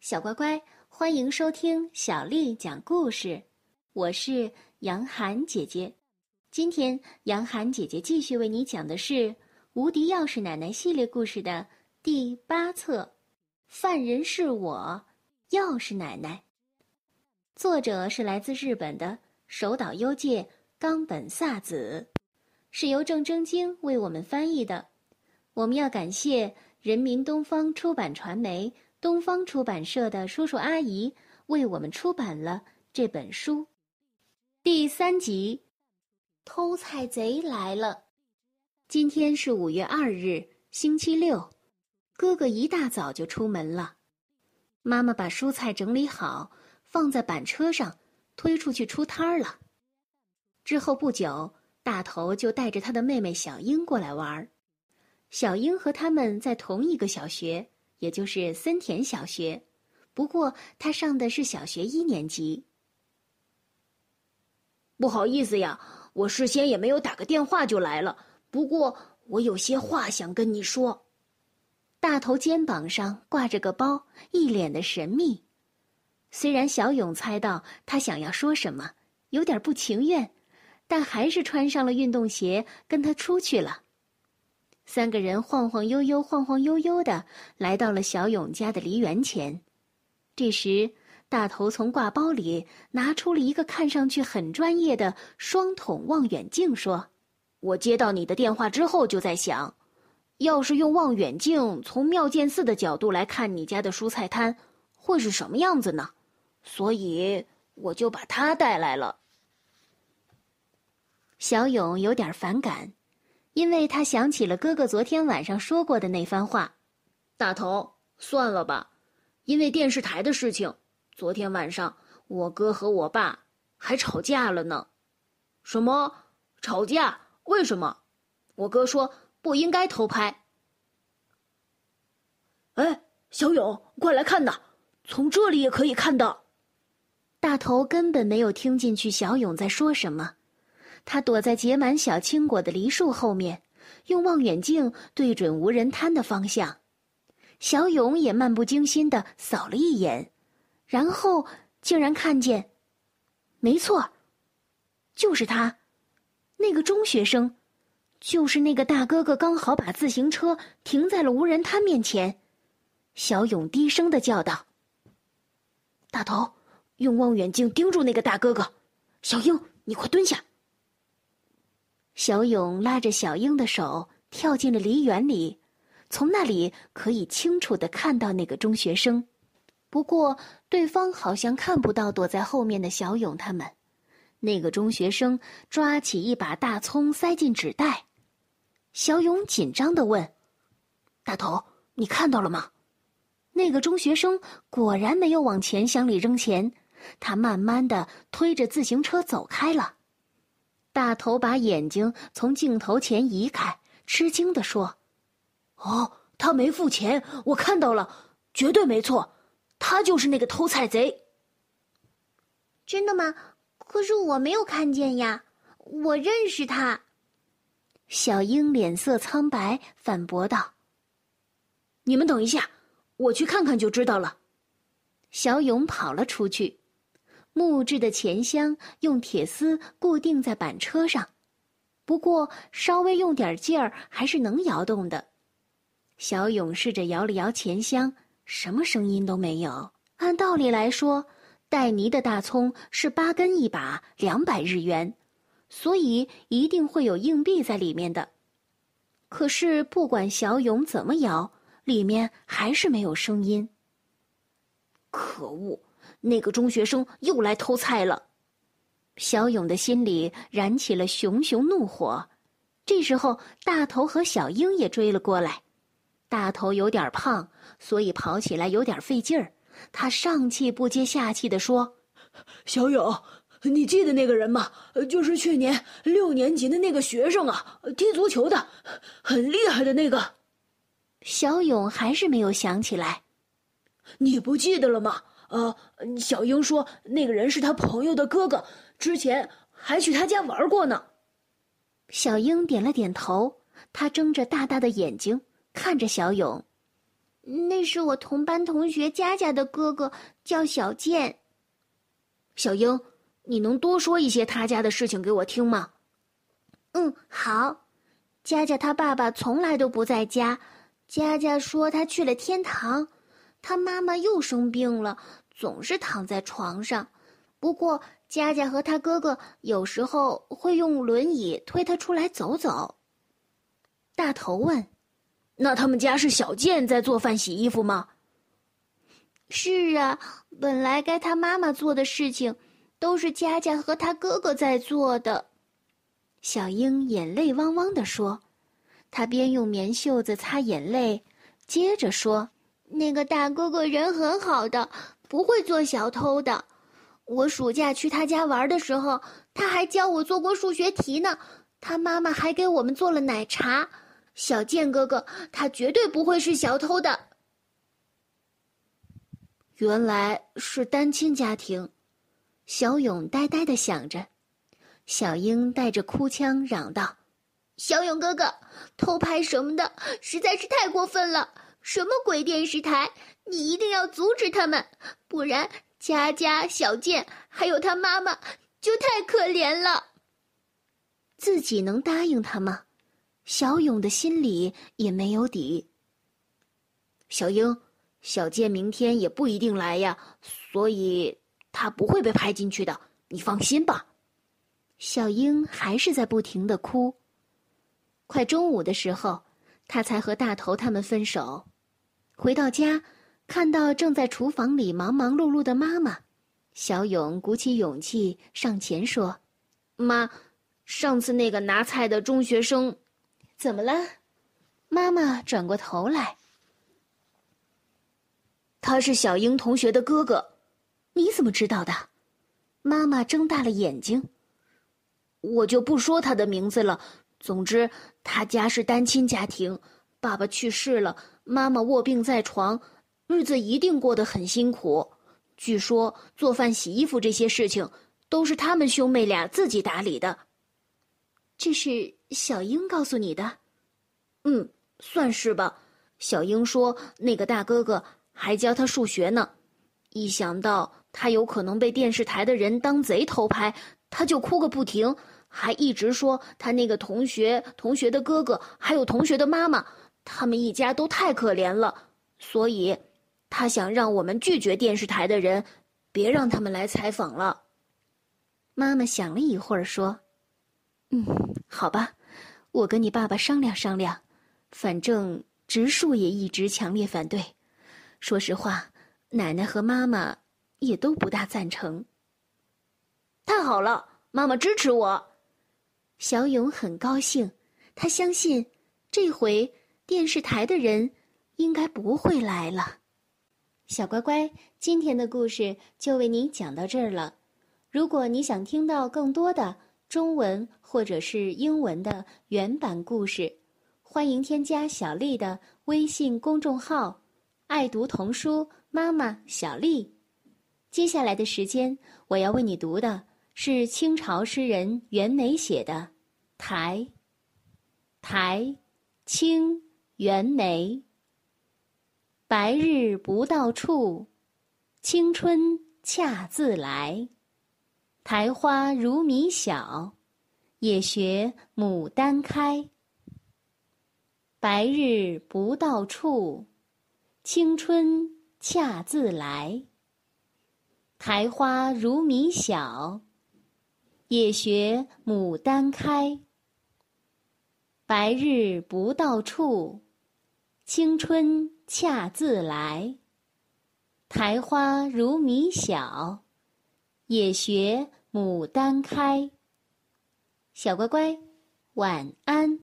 小乖乖，欢迎收听小丽讲故事。我是杨涵姐姐，今天杨涵姐姐继续为你讲的是《无敌钥匙奶奶》系列故事的第八册，《犯人是我，钥匙奶奶》。作者是来自日本的守岛优介、冈本萨子，是由郑征京为我们翻译的。我们要感谢人民东方出版传媒。东方出版社的叔叔阿姨为我们出版了这本书，第三集，偷菜贼来了。今天是五月二日，星期六。哥哥一大早就出门了，妈妈把蔬菜整理好，放在板车上，推出去出摊儿了。之后不久，大头就带着他的妹妹小英过来玩儿。小英和他们在同一个小学。也就是森田小学，不过他上的是小学一年级。不好意思呀，我事先也没有打个电话就来了。不过我有些话想跟你说。大头肩膀上挂着个包，一脸的神秘。虽然小勇猜到他想要说什么，有点不情愿，但还是穿上了运动鞋跟他出去了。三个人晃晃悠悠、晃晃悠悠的来到了小勇家的梨园前。这时，大头从挂包里拿出了一个看上去很专业的双筒望远镜，说：“我接到你的电话之后，就在想，要是用望远镜从妙见寺的角度来看你家的蔬菜摊，会是什么样子呢？所以我就把它带来了。”小勇有点反感。因为他想起了哥哥昨天晚上说过的那番话，大头，算了吧，因为电视台的事情，昨天晚上我哥和我爸还吵架了呢。什么？吵架？为什么？我哥说不应该偷拍。哎，小勇，快来看呐，从这里也可以看到。大头根本没有听进去小勇在说什么。他躲在结满小青果的梨树后面，用望远镜对准无人摊的方向。小勇也漫不经心的扫了一眼，然后竟然看见，没错，就是他，那个中学生，就是那个大哥哥，刚好把自行车停在了无人摊面前。小勇低声的叫道：“大头，用望远镜盯住那个大哥哥。小英，你快蹲下。”小勇拉着小英的手跳进了梨园里，从那里可以清楚的看到那个中学生。不过，对方好像看不到躲在后面的小勇他们。那个中学生抓起一把大葱塞进纸袋，小勇紧张的问：“大头，你看到了吗？”那个中学生果然没有往钱箱里扔钱，他慢慢的推着自行车走开了。大头把眼睛从镜头前移开，吃惊地说：“哦，他没付钱，我看到了，绝对没错，他就是那个偷菜贼。”真的吗？可是我没有看见呀，我认识他。小英脸色苍白，反驳道：“你们等一下，我去看看就知道了。”小勇跑了出去。木质的钱箱用铁丝固定在板车上，不过稍微用点劲儿还是能摇动的。小勇试着摇了摇钱箱，什么声音都没有。按道理来说，带泥的大葱是八根一把，两百日元，所以一定会有硬币在里面的。可是不管小勇怎么摇，里面还是没有声音。可恶！那个中学生又来偷菜了，小勇的心里燃起了熊熊怒火。这时候，大头和小英也追了过来。大头有点胖，所以跑起来有点费劲儿。他上气不接下气的说：“小勇，你记得那个人吗？就是去年六年级的那个学生啊，踢足球的，很厉害的那个。”小勇还是没有想起来。你不记得了吗？呃，小英说那个人是他朋友的哥哥，之前还去他家玩过呢。小英点了点头，她睁着大大的眼睛看着小勇。那是我同班同学佳佳的哥哥，叫小健。小英，你能多说一些他家的事情给我听吗？嗯，好。佳佳他爸爸从来都不在家，佳佳说他去了天堂。他妈妈又生病了，总是躺在床上。不过佳佳和他哥哥有时候会用轮椅推他出来走走。大头问：“那他们家是小健在做饭、洗衣服吗？”“是啊，本来该他妈妈做的事情，都是佳佳和他哥哥在做的。”小英眼泪汪汪地说：“她边用棉袖子擦眼泪，接着说：‘那个大哥哥人很好的，不会做小偷的。我暑假去他家玩的时候，他还教我做过数学题呢。他妈妈还给我们做了奶茶。小健哥哥，他绝对不会是小偷的。’原来是单亲家庭。”小勇呆呆的想着。小英带着哭腔嚷道：“小勇哥哥，偷拍什么的实在是太过分了！什么鬼电视台？你一定要阻止他们，不然佳佳、小健还有他妈妈就太可怜了。”自己能答应他吗？小勇的心里也没有底。小英、小健明天也不一定来呀，所以他不会被拍进去的，你放心吧。小英还是在不停的哭。快中午的时候，他才和大头他们分手。回到家，看到正在厨房里忙忙碌碌的妈妈，小勇鼓起勇气上前说：“妈，上次那个拿菜的中学生，怎么了？”妈妈转过头来：“他是小英同学的哥哥，你怎么知道的？”妈妈睁大了眼睛。我就不说他的名字了。总之，他家是单亲家庭，爸爸去世了，妈妈卧病在床，日子一定过得很辛苦。据说做饭、洗衣服这些事情都是他们兄妹俩自己打理的。这是小英告诉你的？嗯，算是吧。小英说，那个大哥哥还教他数学呢。一想到他有可能被电视台的人当贼偷拍。他就哭个不停，还一直说他那个同学、同学的哥哥，还有同学的妈妈，他们一家都太可怜了，所以，他想让我们拒绝电视台的人，别让他们来采访了。妈妈想了一会儿说：“嗯，好吧，我跟你爸爸商量商量，反正植树也一直强烈反对。说实话，奶奶和妈妈也都不大赞成。”太好了，妈妈支持我。小勇很高兴，他相信这回电视台的人应该不会来了。小乖乖，今天的故事就为你讲到这儿了。如果你想听到更多的中文或者是英文的原版故事，欢迎添加小丽的微信公众号“爱读童书妈妈小丽”。接下来的时间，我要为你读的。是清朝诗人袁枚写的《台》。台，清，袁枚。白日不到处，青春恰自来。苔花如米小，也学牡丹开。白日不到处，青春恰自来。苔花如米小。也学牡丹开。白日不到处，青春恰自来。苔花如米小，也学牡丹开。小乖乖，晚安。